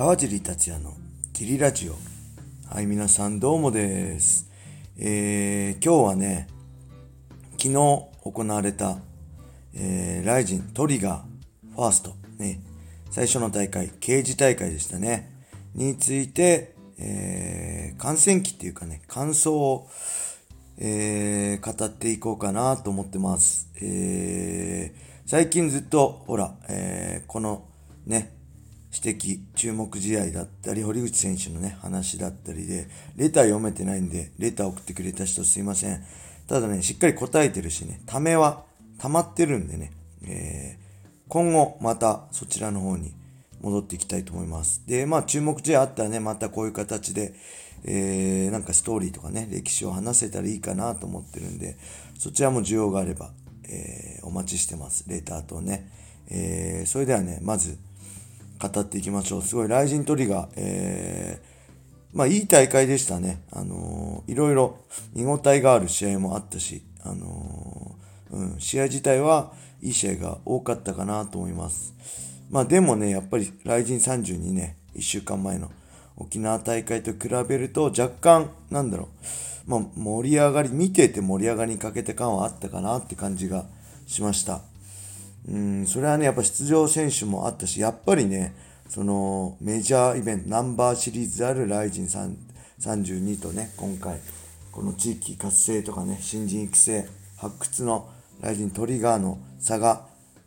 川尻達也のジリラジオ。はい、皆さんどうもです。えー、今日はね、昨日行われた、えー、ライジントリガーファースト、ね、最初の大会、刑事大会でしたね、について、えー、観戦記っていうかね、感想を、えー、語っていこうかなと思ってます。えー、最近ずっと、ほら、えー、このね、指摘、注目試合だったり、堀口選手のね、話だったりで、レター読めてないんで、レター送ってくれた人すいません。ただね、しっかり答えてるしね、ためは溜まってるんでね、えー、今後またそちらの方に戻っていきたいと思います。で、まあ注目試合あったらね、またこういう形で、えー、なんかストーリーとかね、歴史を話せたらいいかなと思ってるんで、そちらも需要があれば、えー、お待ちしてます。レターとね。えー、それではね、まず、語っていきましょう。すごい、ライジントリガー、えー、まあいい大会でしたね。あのー、いろいろ見応えがある試合もあったし、あのー、うん、試合自体はいい試合が多かったかなと思います。まあでもね、やっぱりライジン32ね、1週間前の沖縄大会と比べると若干、なんだろう、まあ盛り上がり、見てて盛り上がりにかけて感はあったかなって感じがしました。うん、それはね、やっぱ出場選手もあったし、やっぱりね、そのメジャーイベント、ナンバーシリーズであるライジン32とね、今回、この地域活性とかね、新人育成、発掘のライジントリガーの差が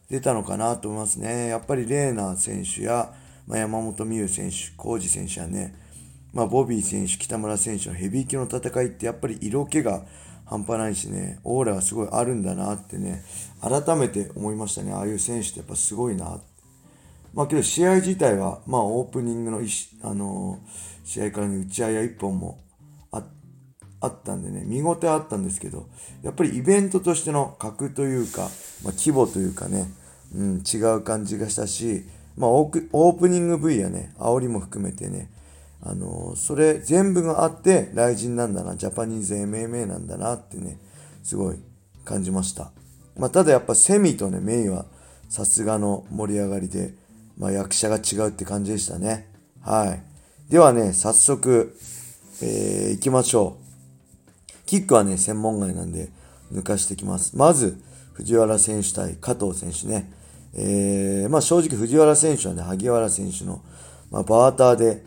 出たのかなと思いますね。やっぱりレーナー選手や、まあ、山本美優選手、浩二選手やね、まあ、ボビー選手、北村選手のヘビー級の戦いってやっぱり色気が半端ないしね、オーラがすごいあるんだなってね、改めて思いましたね。ああいう選手ってやっぱすごいな。まあけど試合自体は、まあオープニングのあのー、試合からの打ち合いや一本もああったんでね、見応えあったんですけど、やっぱりイベントとしての格というか、まあ、規模というかね、うん、違う感じがしたし、まあオープニング V やね、煽りも含めてね、あのそれ全部があって雷神なんだな、ジャパニーズ MMA なんだなってね、すごい感じました。まあ、ただやっぱセミとね、メイはさすがの盛り上がりで、まあ、役者が違うって感じでしたね。はい。ではね、早速、えー、行きましょう。キックはね、専門外なんで抜かしてきます。まず、藤原選手対加藤選手ね。えー、まあ正直藤原選手はね、萩原選手の、まあ、バーターで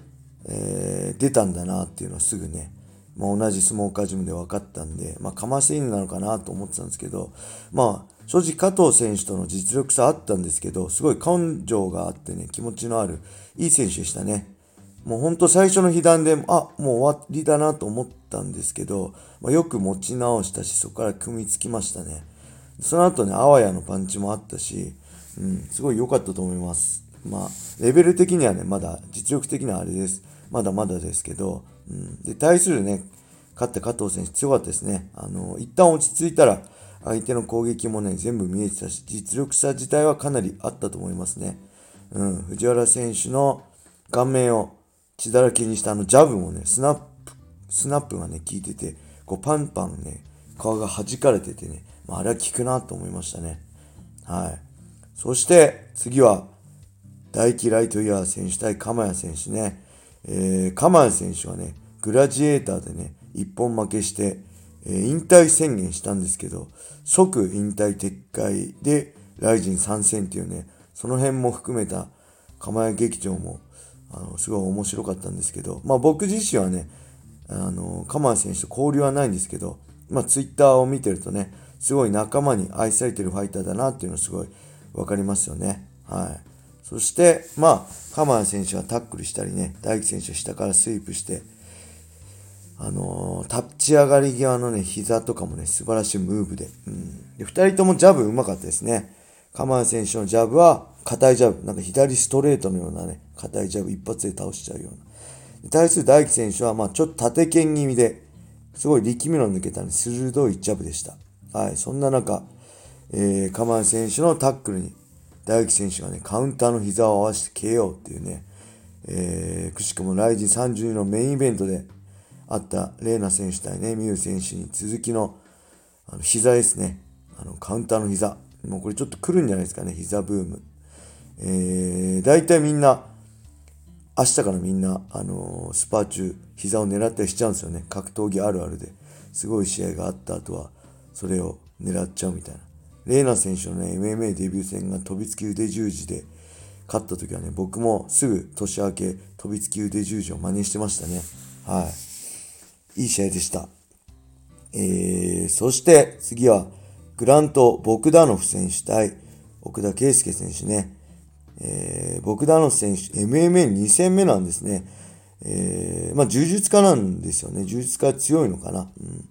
えー、出たんだなっていうのはすぐね、まあ、同じ相撲カージムで分かったんで、まあ、かませ犬なのかなと思ってたんですけど、まあ、正直加藤選手との実力差あったんですけど、すごい根性があってね、気持ちのある、いい選手でしたね。もうほんと最初の被弾で、あ、もう終わりだなと思ったんですけど、まあ、よく持ち直したし、そこから組みつきましたね。その後ね、あわやのパンチもあったし、うん、すごい良かったと思います。まあ、レベル的にはね、まだ実力的にはあれです。まだまだですけど、うん、で対するね、勝った加藤選手強かったですね。あの、一旦落ち着いたら、相手の攻撃もね、全部見えてたし、実力差自体はかなりあったと思いますね。うん、藤原選手の顔面を血だらけにしたあのジャブもね、スナップ、スナップがね、効いてて、こうパンパンね、皮が弾かれててね、まあ、あれは効くなと思いましたね。はい。そして、次は、大嫌いとイヤー選手対鎌谷選手ね。えー、鎌谷選手はね、グラジエーターでね、一本負けして、えー、引退宣言したんですけど、即引退撤回で、ライジン参戦っていうね、その辺も含めた鎌谷劇場も、あの、すごい面白かったんですけど、まあ僕自身はね、あの、鎌谷選手と交流はないんですけど、まあツイッターを見てるとね、すごい仲間に愛されてるファイターだなっていうのすごいわかりますよね。はい。そして、まあ、鎌谷選手はタックルしたりね、大輝選手は下からスイープして、あのー、立ち上がり際のね、膝とかもね、素晴らしいムーブで。うん。で、二人ともジャブ上手かったですね。鎌谷選手のジャブは、硬いジャブ。なんか左ストレートのようなね、硬いジャブ一発で倒しちゃうような。対する大輝選手は、まあちょっと縦剣気味で、すごい力みの抜けたね、鋭いジャブでした。はい。そんな中、えー、鎌谷選手のタックルに大輝選手がね、カウンターの膝を合わせて KO っていうね、えー、くしくもライジン32のメインイベントであったレーナ選手対ね、ミュウ選手に続きのあの膝ですね。あの、カウンターの膝。もうこれちょっと来るんじゃないですかね、膝ブーム。えー、大体みんな、明日からみんな、あのー、スパー中、膝を狙ったりしちゃうんですよね。格闘技あるあるで。すごい試合があった後は、それを狙っちゃうみたいな。レーナ選手のね、MMA デビュー戦が飛びつき腕十字で勝った時はね、僕もすぐ年明け飛びつき腕十字を真似してましたね。はい。いい試合でした。えー、そして次は、グラント・ボグダノフ選手対奥田啓介選手ね。えー、ボグダノフ選手、MMA2 戦目なんですね。えー、まあ、柔術家なんですよね。柔術家強いのかな。うん、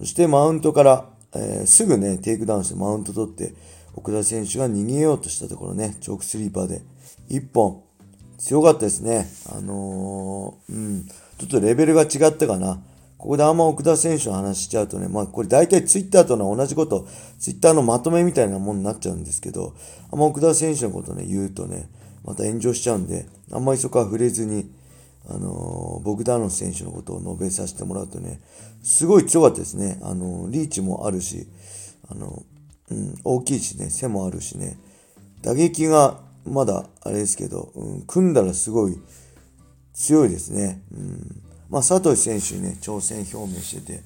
そしてマウントから、えー、すぐね、テイクダウンしてマウント取って、奥田選手が逃げようとしたところね、チョークスリーパーで1本、強かったですね。あのー、うん、ちょっとレベルが違ったかな。ここであんま奥田選手の話しちゃうとね、まあこれ大体ツイッターとの同じこと、ツイッターのまとめみたいなもんになっちゃうんですけど、あんま奥田選手のことね、言うとね、また炎上しちゃうんで、あんまりそこは触れずに、あのー、ボグダノ選手のことを述べさせてもらうとね、すごい強かったですね。あの、リーチもあるし、あの、うん、大きいしね、背もあるしね、打撃がまだあれですけど、うん、組んだらすごい強いですね。うんまあ、佐藤選手にね、挑戦表明してて、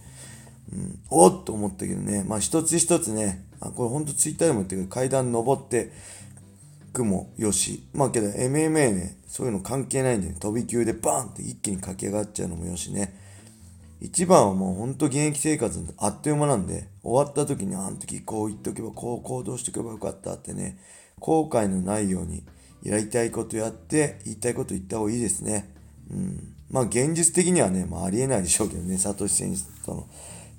うん、おっと思ったけどね、まあ、一つ一つね、あこれほんとツイッターでも言ってるけど、階段登ってくもよし、まあけど MMA ね、そういうの関係ないんで、ね、飛び級でバーンって一気に駆け上がっちゃうのもよしね、一番はもうほんと現役生活あっという間なんで、終わった時にあの時こう言っとけば、こう行動しておけばよかったってね、後悔のないようにやりたいことやって、言いたいこと言った方がいいですね。うん。まあ現実的にはね、まあありえないでしょうけどね、サトシ選手との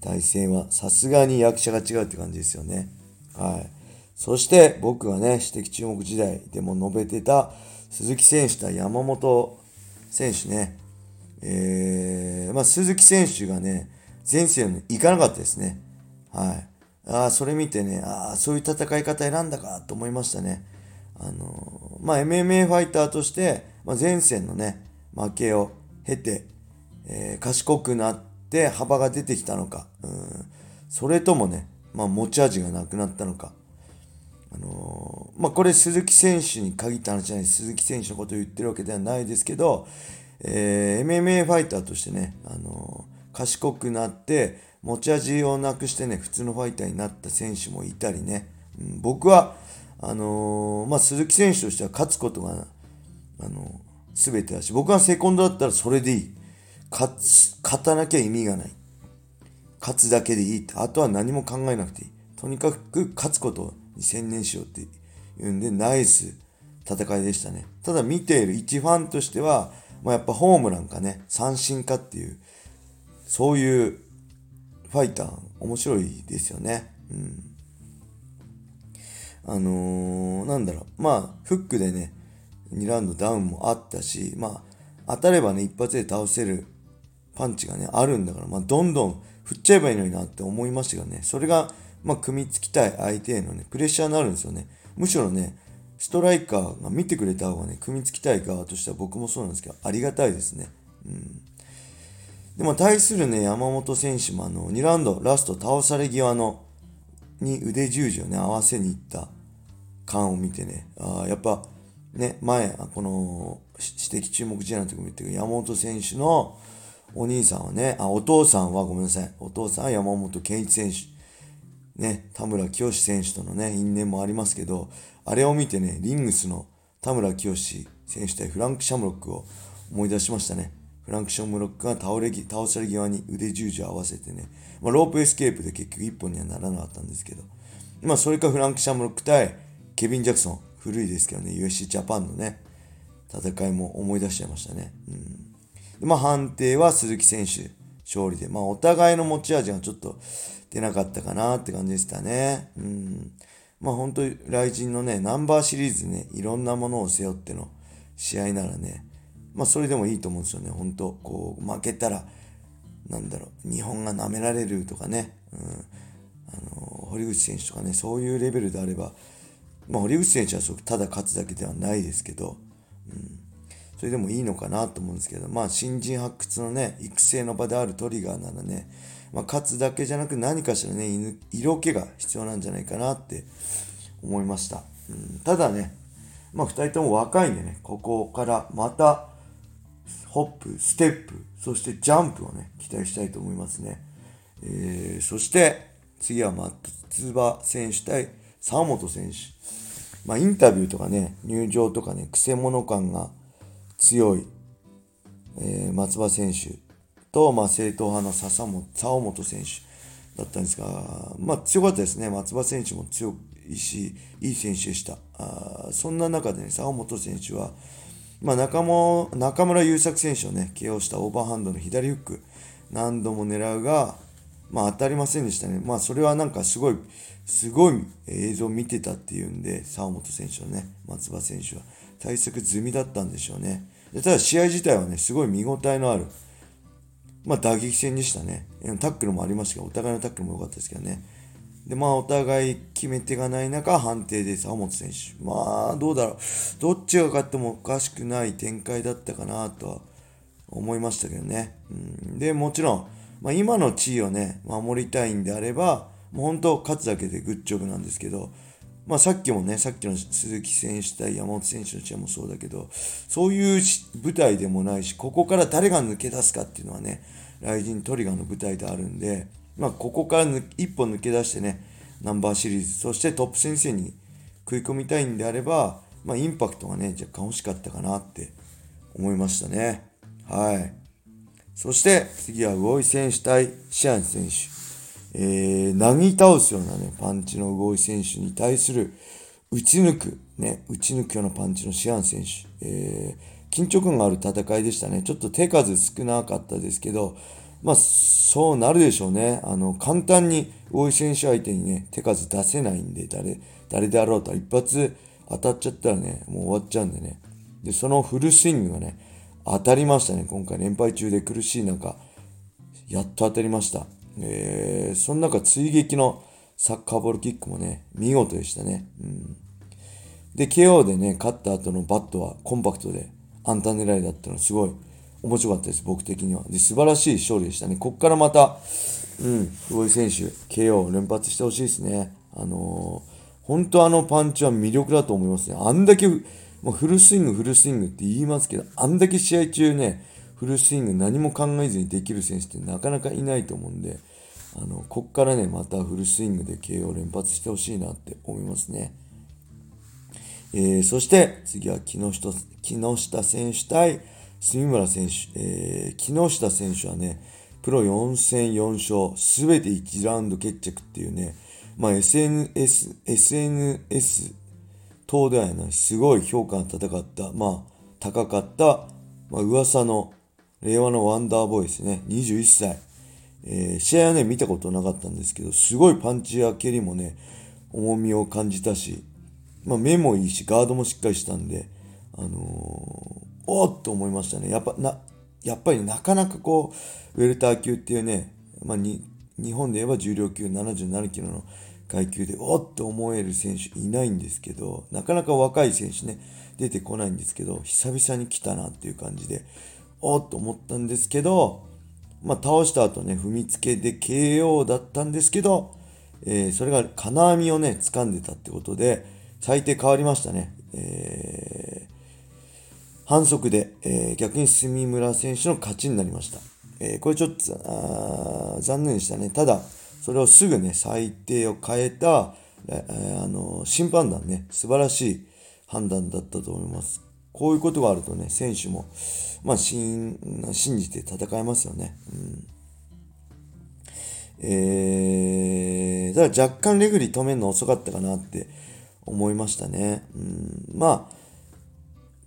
対戦はさすがに役者が違うって感じですよね。はい。そして僕がね、指摘注目時代でも述べてた鈴木選手と山本選手ね。えー、まあ鈴木選手がね、前世に行かなかったですね。はい。ああ、それ見てね、ああ、そういう戦い方選んだかと思いましたね。あのー、まあ MMA ファイターとして、まあ、前線のね、負けを経て、えー、賢くなって幅が出てきたのか、うん、それともね、まあ、持ち味がなくなったのか。あのー、まあ、これ鈴木選手に限った話じゃない鈴木選手のことを言ってるわけではないですけど、えー、MMA ファイターとしてね、あのー、賢くなって持ち味をなくしてね、普通のファイターになった選手もいたりね、うん、僕は、あのまあ、鈴木選手としては勝つことが、あの全てだし、僕がセコンドだったらそれでいい。勝つ、勝たなきゃ意味がない。勝つだけでいい。あとは何も考えなくていい。とにかく勝つことに専念しようっていうんで、ナイス戦いでしたね。ただ見ている一ファンとしては、まあ、やっぱホームランかね、三振かっていう、そういうファイター、面白いですよね。うん。あのー、なんだろう。まあ、フックでね、2ラウンドダウンもあったし、まあ、当たればね、一発で倒せるパンチがね、あるんだから、まあ、どんどん振っちゃえばいいのになって思いましたけどね、それが、まあ、組みつきたい相手へのね、プレッシャーになるんですよね。むしろね、ストライカーが見てくれた方がね、組みつきたい側としては僕もそうなんですけど、ありがたいですね。うん。でも対するね、山本選手もあの、2ラウンド、ラスト倒され際の、に腕十字をね、合わせに行った感を見てね、あ、やっぱ、ね、前、この、指摘注目試合の時も言ったけど、山本選手のお兄さんはね、あ、お父さんはごめんなさい。お父さんは山本喧一選手。ね、田村潔司選手とのね、因縁もありますけど、あれを見てね、リングスの田村潔司選手対フランク・シャムロックを思い出しましたね。フランク・シャムロックが倒れ倒され際に腕十字を合わせてね、まあ、ロープエスケープで結局一本にはならなかったんですけど、まあ、それかフランク・シャムロック対ケビン・ジャクソン。古いですけどね、USC ジャパンのね、戦いも思い出しちゃいましたね。うん。でまあ判定は鈴木選手勝利で、まあお互いの持ち味がちょっと出なかったかなって感じでしたね。うん。まあ本当に来人のね、ナンバーシリーズね、いろんなものを背負っての試合ならね、まあそれでもいいと思うんですよね。本当こう負けたら、なんだろう、日本が舐められるとかね、うん。あの、堀口選手とかね、そういうレベルであれば、まあ、堀口選手はただ勝つだけではないですけど、それでもいいのかなと思うんですけど、まあ、新人発掘のね、育成の場であるトリガーならね、まあ、勝つだけじゃなく何かしらね、色気が必要なんじゃないかなって思いました。うん、ただね、まあ、2人とも若いんでね、ここからまたホップ、ステップ、そしてジャンプをね、期待したいと思いますね。えー、そして、次は松葉選手対沢本選手。まあ、インタビューとかね、入場とかね、くせ者感が強い、えー、松葉選手と、まあ、正統派の笹本沢本選手だったんですが、まあ、強かったですね。松葉選手も強いし、いい選手でした。あそんな中でね、沢本選手は、まあ、中も中村優作選手をね、起用したオーバーハンドの左フック、何度も狙うが、まあ当たりませんでしたね。まあそれはなんかすごい、すごい映像を見てたっていうんで、沢本選手のね、松葉選手は対策済みだったんでしょうね。でただ試合自体はね、すごい見応えのある、まあ打撃戦でしたね。タックルもありましたけど、お互いのタックルも良かったですけどね。で、まあ、お互い決め手がない中、判定で沢本選手。まあ、どうだろう。どっちが勝ってもおかしくない展開だったかなとは思いましたけどね。うん、で、もちろん、まあ、今の地位をね、守りたいんであれば、もう本当、勝つだけでグッジョブなんですけど、まあ、さっきもね、さっきの鈴木選手対山本選手の試合もそうだけど、そういう舞台でもないし、ここから誰が抜け出すかっていうのはね、ライジントリガーの舞台であるんで、まあ、ここから一歩抜け出してね、ナンバーシリーズ、そしてトップ先生に食い込みたいんであれば、まあ、インパクトがね、若干欲しかったかなって思いましたね。はい。そして、次は魚井選手対シアン選手。えー、なぎ倒すようなね、パンチの魚井選手に対する、打ち抜く、ね、打ち抜くようなパンチのシアン選手。えー、緊張感がある戦いでしたね。ちょっと手数少なかったですけど、まあ、そうなるでしょうね。あの、簡単に大井選手相手にね、手数出せないんで、誰、誰であろうと、一発当たっちゃったらね、もう終わっちゃうんでね。で、そのフルスイングがね、当たりましたね。今回連敗中で苦しい中、やっと当たりました。えー、その中、追撃のサッカーボールキックもね、見事でしたね。うん。で、KO でね、勝った後のバットはコンパクトで、アンタ狙いだったのすごい面白かったです、僕的には。で、素晴らしい勝利でしたね。こっからまた、うん、久保選手、KO を連発してほしいですね。あのー、本当あのパンチは魅力だと思いますね。あんだけ、もうフルスイング、フルスイングって言いますけど、あんだけ試合中ね、フルスイング何も考えずにできる選手ってなかなかいないと思うんで、あの、こっからね、またフルスイングで KO 連発してほしいなって思いますね。えー、そして、次は木下、木下選手対、杉村選手、えー、木下選手はね、プロ4戦4勝、すべて1ラウンド決着っていうね、まあ SNS、SNS 等ではない、すごい評価が高かった、まあ高かった、まあ噂の令和のワンダーボーイですね、21歳。えー、試合はね、見たことなかったんですけど、すごいパンチや蹴りもね、重みを感じたし、まあ目もいいし、ガードもしっかりしたんで、あのーおっと思いましたね。やっぱ、な、やっぱりなかなかこう、ウェルター級っていうね、まあ、に、日本で言えば重量級77キロの階級で、おっと思える選手いないんですけど、なかなか若い選手ね、出てこないんですけど、久々に来たなっていう感じで、おっと思ったんですけど、まあ、倒した後ね、踏みつけで KO だったんですけど、えー、それが金網をね、掴んでたってことで、最低変わりましたね。えー反則で、えー、逆に住村選手の勝ちになりました。えー、これちょっとあ残念でしたね。ただ、それをすぐね、裁定を変えた、えー、あの審判団ね、素晴らしい判断だったと思います。こういうことがあるとね、選手も、まあ、信じて戦えますよね。うんえー、ただ若干レグリ止めるの遅かったかなって思いましたね。うん、まあ、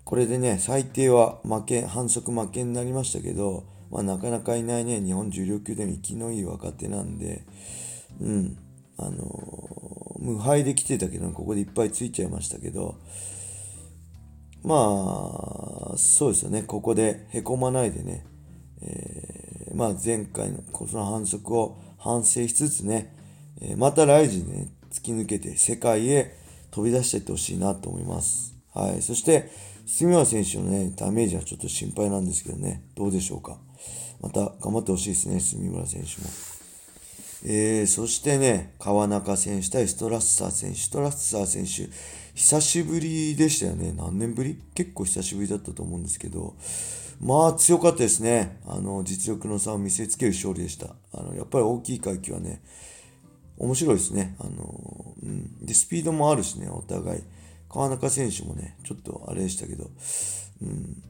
これでね、最低は負け、反則負けになりましたけど、まあなかなかいないね、日本重量級でも生きのいい若手なんで、うん、あのー、無敗で来てたけど、ここでいっぱいついちゃいましたけど、まあ、そうですよね、ここでへこまないでね、えー、まあ前回のこの反則を反省しつつね、えー、またライジでね、突き抜けて世界へ飛び出していってほしいなと思います。はい。そして、杉村選手のね、ダメージはちょっと心配なんですけどね、どうでしょうか。また頑張ってほしいですね、杉村選手も。えー、そしてね、川中選手対ストラッサー選手。ストラッサー選手、久しぶりでしたよね。何年ぶり？結構久しぶりだったと思うんですけど、まあ強かったですね。あの、実力の差を見せつける勝利でした。あの、やっぱり大きい階級はね、面白いですね。あの、うん。で、スピードもあるしね、お互い。川中選手もね、ちょっとあれでしたけど、うん。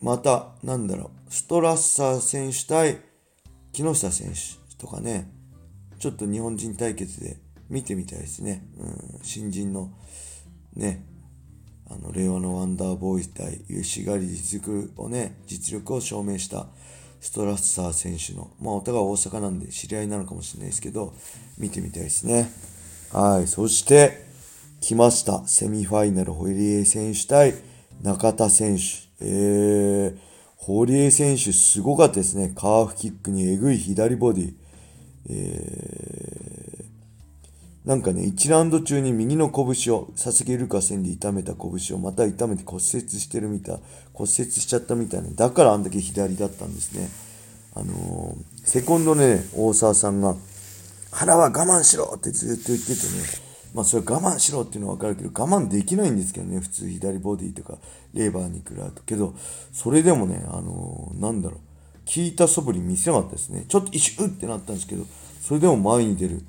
また、なんだろう、ストラッサー選手対木下選手とかね、ちょっと日本人対決で見てみたいですね。うん、新人のね、あの、令和のワンダーボーイ対吉狩実力をね、実力を証明したストラッサー選手の、まあお互い大阪なんで知り合いなのかもしれないですけど、見てみたいですね。はい。そして、来ました。セミファイナル、堀江選手対中田選手。えー、堀江選手すごかったですね。カーフキックにえぐい左ボディ。えー、なんかね、1ラウンド中に右の拳を、佐々木ルカ戦で痛めた拳をまた痛めて骨折してるみたい、骨折しちゃったみたいな。だからあんだけ左だったんですね。あのー、セコンドね、大沢さんが、腹は我慢しろってずっと言っててね、まあそれ我慢しろっていうのはわかるけど、我慢できないんですけどね、普通左ボディとかレーバーに食らうと。けど、それでもね、あのー、なんだろう、聞いた素振り見せなかったですね。ちょっと一瞬ってなったんですけど、それでも前に出る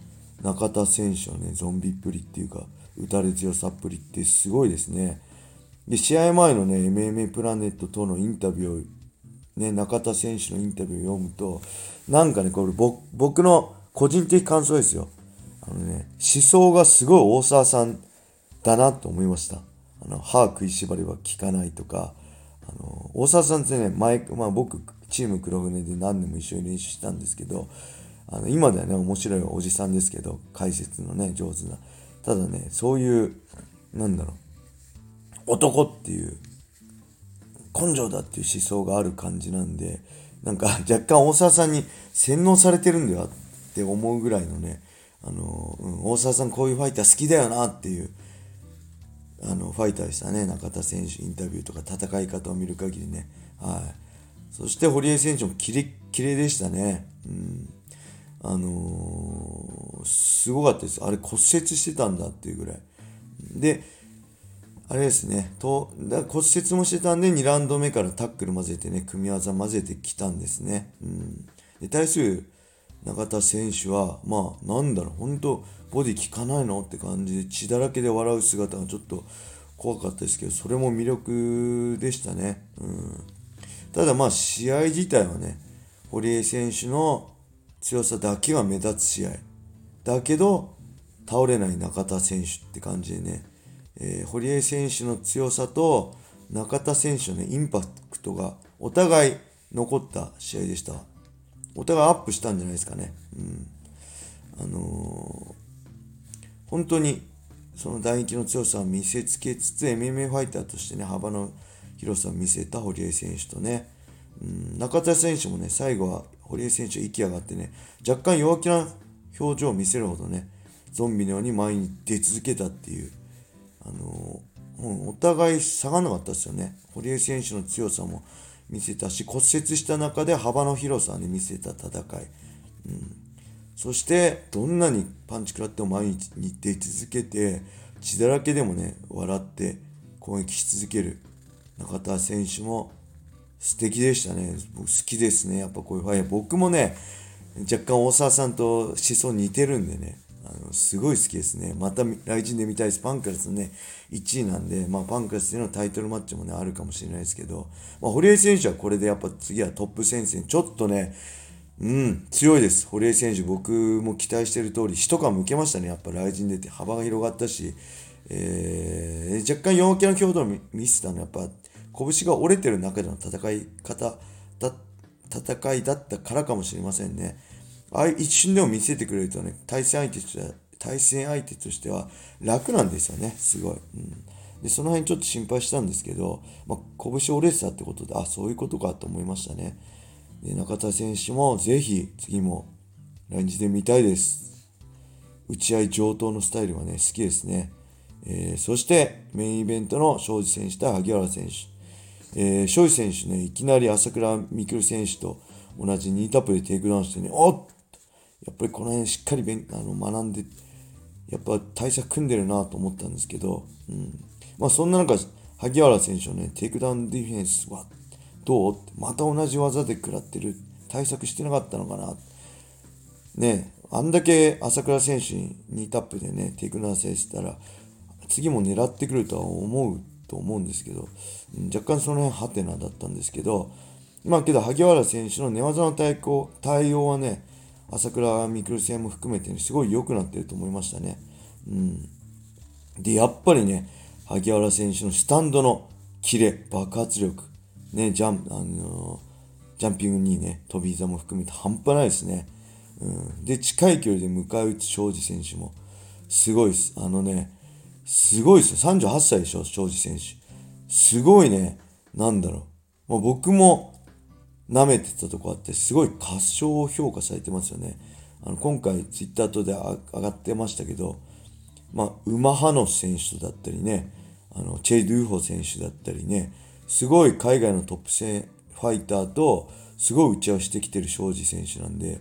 中田選手のね、ゾンビっぷりっていうか、打たれ強さっぷりってすごいですね。で、試合前のね、MMA プラネットとのインタビューを、ね、中田選手のインタビューを読むと、なんかね、これ僕の個人的感想ですよ。あのね、思想がすごい大沢さんだなと思いました。あの、歯食いしばりは効かないとか、あの、大沢さんってね、前、まあ僕、チーム黒船で何年も一緒に練習したんですけど、あの、今ではね、面白いおじさんですけど、解説のね、上手な。ただね、そういう、なんだろう、男っていう、根性だっていう思想がある感じなんで、なんか若干大沢さんに洗脳されてるんだよって思うぐらいのね、あの、うん、大沢さんこういうファイター好きだよなっていう、あの、ファイターでしたね。中田選手インタビューとか戦い方を見る限りね。はい。そして堀江選手もキレッキレでしたね。うん。あのー、すごかったです。あれ骨折してたんだっていうぐらい。で、あれですね、とだ骨折もしてたんで、2ラウンド目からタックル混ぜてね、組み技混ぜてきたんですね。うん、で対する中田選手は、まあ、なんだろう、本当ボディ効かないのって感じで血だらけで笑う姿がちょっと怖かったですけど、それも魅力でしたね。うん、ただまあ、試合自体はね、堀江選手の強さだけは目立つ試合。だけど、倒れない中田選手って感じでね、えー、堀江選手の強さと中田選手のね、インパクトがお互い残った試合でした。お互いアップしたんじゃないですかね。うん。あのー、本当にその打撃の強さを見せつけつつ、MMA ファイターとしてね、幅の広さを見せた堀江選手とね、うん、中田選手もね、最後は堀江選手息上がってね、若干弱気な表情を見せるほどね、ゾンビのように前に出続けたっていう、あのー、う、お互い下がらなかったですよね。堀江選手の強さも見せたし、骨折した中で幅の広さに見せた戦い。うん、そして、どんなにパンチ食らっても毎日に出続けて、血だらけでもね、笑って攻撃し続ける中田選手も素敵でしたね。僕好きですね。やっぱこういうファイヤー僕もね、若干大沢さんと思想似てるんでね、あのすごい好きですね。また来人で見たいです。パンクラスのね、1位なんで、まあ、パンクラスでのタイトルマッチもね、あるかもしれないですけど、まあ、堀江選手はこれでやっぱ次はトップ戦線、ちょっとね、うん、強いです。堀江選手、僕も期待してる通り、一皮むけましたね。やっぱ来人出て幅が広がったし、えー、若干陽気な強度を見せたの、やっぱ、拳が折れてる中での戦い方だ、戦いだったからかもしれませんね。あ一瞬でも見せてくれるとね、対戦相手としては、対戦相手としては楽なんですよね、すごい。うん、でその辺ちょっと心配したんですけど、まあ、拳折れてたってことで、あ、そういうことかと思いましたね。で中田選手もぜひ次も RIZIN で見たいです。打ち合い上等のスタイルはね、好きですね。えー、そしてメインイベントの昇侍選手と萩原選手。えー、昇侍選手ね、いきなり朝倉未来選手と同じニータップでテイクダウンしてね、おっやっぱりこの辺しっかり勉あの学んで、やっぱ対策組んでるなと思ったんですけど、うん。まあそんな中、萩原選手のね、テイクダウンディフェンスはどう？ってまた同じ技で食らってる。対策してなかったのかな？ねあんだけ朝倉選手にニータップでねテイクダウンされたら次も狙ってくるとは思うと思うんですけど若干その辺ハテナだったんですけどまあけど萩原選手の寝技の対抗対応はね朝倉未来戦も含めて、ね、すごい良くなってると思いましたね。うん、でやっぱりね萩原選手のスタンドのキレ爆発力ねジャンあのー、ジャンピングにね飛び膝も含めて半端ないですね。うん、で近い距離で迎え撃つ庄司選手もすごいです。あのねすごいですよ。38歳でしょ、庄司選手。すごいね、なんだろう。まあ、僕も舐めてたとこあって、すごい過小評価されてますよね。あの今回ツイッターとで上がってましたけど、まあ、ウマハノ選手だったりね、あのチェイ・ドゥーホ選手だったりね、すごい海外のトップ戦ファイターとすごい打ち合わせしてきてる庄司選手なんで、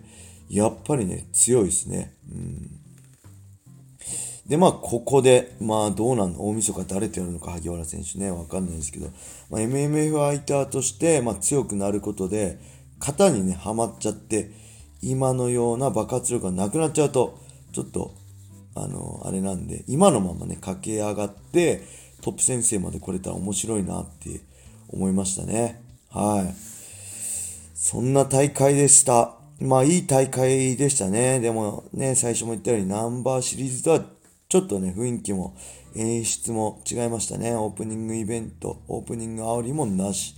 やっぱりね、強いですね。うんで、まあ、ここで、まあ、どうなんの大晦日誰とやるのか、萩原選手ね、わかんないですけど、まあ、MMA ファイターとして、まあ、強くなることで、型にね、はまっちゃって、今のような爆発力がなくなっちゃうと、ちょっと、あの、あれなんで、今のままね、駆け上がって、トップ先生まで来れたら面白いなって思いましたね。はい。そんな大会でした。まあいい大会でしたね。でもね、最初も言ったようにナンバーシリーズとはちょっとね、雰囲気も演出も違いましたね。オープニングイベント、オープニング煽りもなし。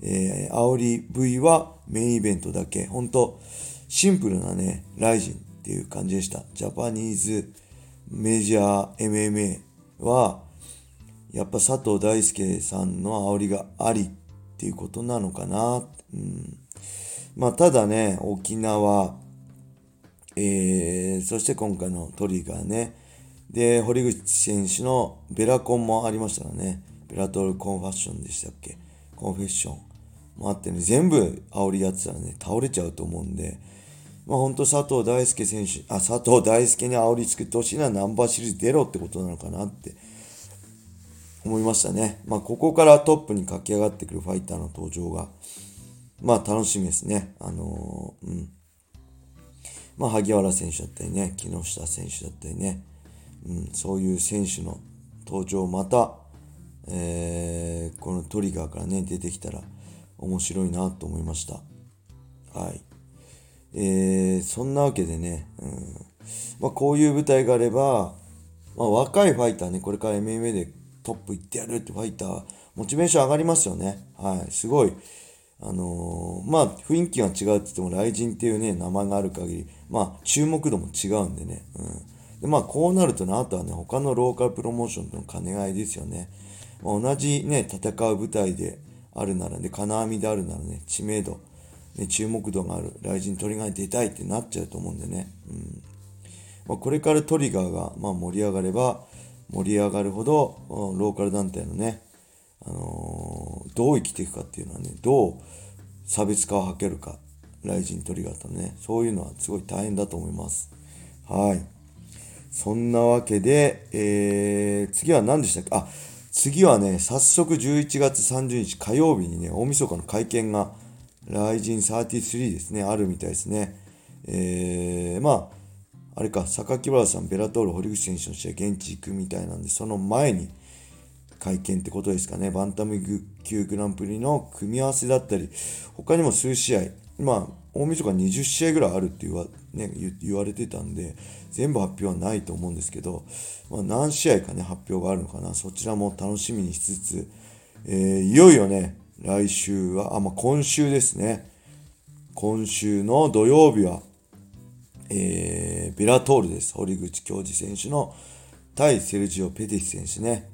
えー、煽り V はメインイベントだけ。ほんと、シンプルなね、ライジンっていう感じでした。ジャパニーズメジャー MMA は、やっぱ佐藤大輔さんの煽りがありっていうことなのかな。うん、まあ、ただね、沖縄、えー、そして今回のトリガーね、で、堀口選手のベラコンもありましたからね。ベラトルコンファッションでしたっけ？コンフェッションもあってね、全部煽りやってたらね、倒れちゃうと思うんで、まあ本当佐藤大輔選手、あ、佐藤大輔に煽りつけてほしいのはナンバーシリーズ出ろってことなのかなって思いましたね。まあここからトップに駆け上がってくるファイターの登場が、まあ楽しみですね。あのー、うん。まあ萩原選手だったりね、木下選手だったりね、うん、そういう選手の登場また、えー、このトリガーからね出てきたら面白いなと思いました。はい。えー、そんなわけでね、うん。まあ、こういう舞台があれば、まあ、若いファイターねこれから MMA でトップ行ってやるってファイターモチベーション上がりますよね。はい。すごい。あのー、まあ雰囲気が違うって言っても雷神っていうね名前がある限りまあ注目度も違うんでね、うん。でまあこうなるとね、あとはね、他のローカルプロモーションとの兼ね合いですよね。まあ、同じね、戦う舞台であるならね、金網であるならね、知名度、ね、注目度がある、雷神トリガーに出たいってなっちゃうと思うんでね。うんまあ、これからトリガーが、まあ、盛り上がれば、盛り上がるほど、ローカル団体のね、あのー、どう生きていくかっていうのはね、どう差別化を図るか、ライジントリガーとね、そういうのはすごい大変だと思います。はい。そんなわけで、えー、次は何でしたっけ？あ、次はね、早速11月30日火曜日にね、大晦日の会見が、ライジン33ですね、あるみたいですね。えー、まあ、あれか、榊原さん、ベラトール、堀口選手の試合、現地行くみたいなんで、その前に会見ってことですかね。バンタム級グランプリの組み合わせだったり、他にも数試合、まあ、大晦日20試合ぐらいあるって言わ,、ね、言われてたんで、全部発表はないと思うんですけど、まあ、何試合かね、発表があるのかな。そちらも楽しみにしつつ、えー、いよいよね、来週は、あ、まあ、今週ですね。今週の土曜日は、えー、ベラトールです。堀口教授選手の対セルジオ・ペティス選手ね。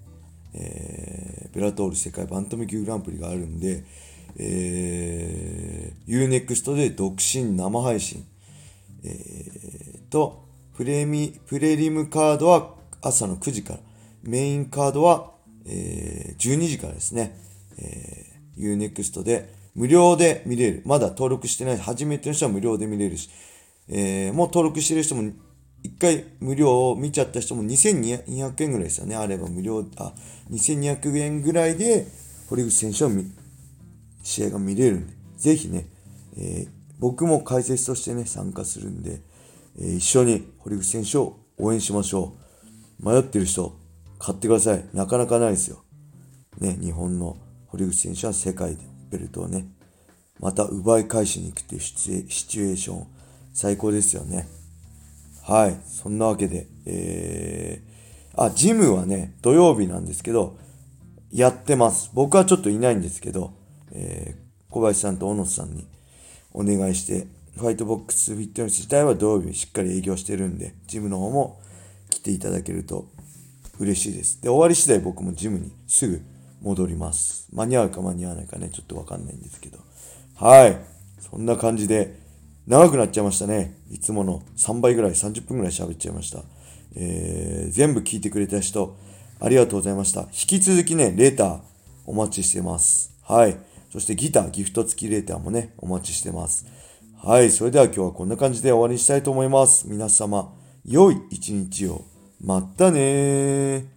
えー、ベラトール世界バンタム級グランプリがあるんで、えー、Unext で独身生配信、えー、と、プレミ、プレリムカードは朝の9時から、メインカードは、えー、12時からですね、えー、Unext で無料で見れる。まだ登録してない、初めての人は無料で見れるし、えー、もう登録してる人も、一回無料を見ちゃった人も2200円ぐらいですよね。あれば無料、あ、2200円ぐらいで、堀口選手を見試合が見れるんで、ぜひね、えー、僕も解説としてね、参加するんで、えー、一緒に堀口選手を応援しましょう。迷ってる人、買ってください。なかなかないですよ。ね、日本の堀口選手は世界でベルトをね、また奪い返しに行くっていうシチュエーション、最高ですよね。はい。そんなわけで、えー、あ、ジムはね、土曜日なんですけど、やってます。僕はちょっといないんですけど、えー、小林さんと小野さんにお願いして、ファイトボックスフィットネス自体は土曜日しっかり営業してるんで、ジムの方も来ていただけると嬉しいです。で、終わり次第僕もジムにすぐ戻ります。間に合うか間に合わないかね、ちょっとわかんないんですけど。はい。そんな感じで、長くなっちゃいましたね。いつもの3倍ぐらい、30分ぐらい喋っちゃいました。えー、全部聞いてくれた人、ありがとうございました。引き続きね、レーターお待ちしてます。はい。そしてギター、ギフト付きレーターもね、お待ちしてます。はい。それでは今日はこんな感じで終わりにしたいと思います。皆様、良い一日を。またね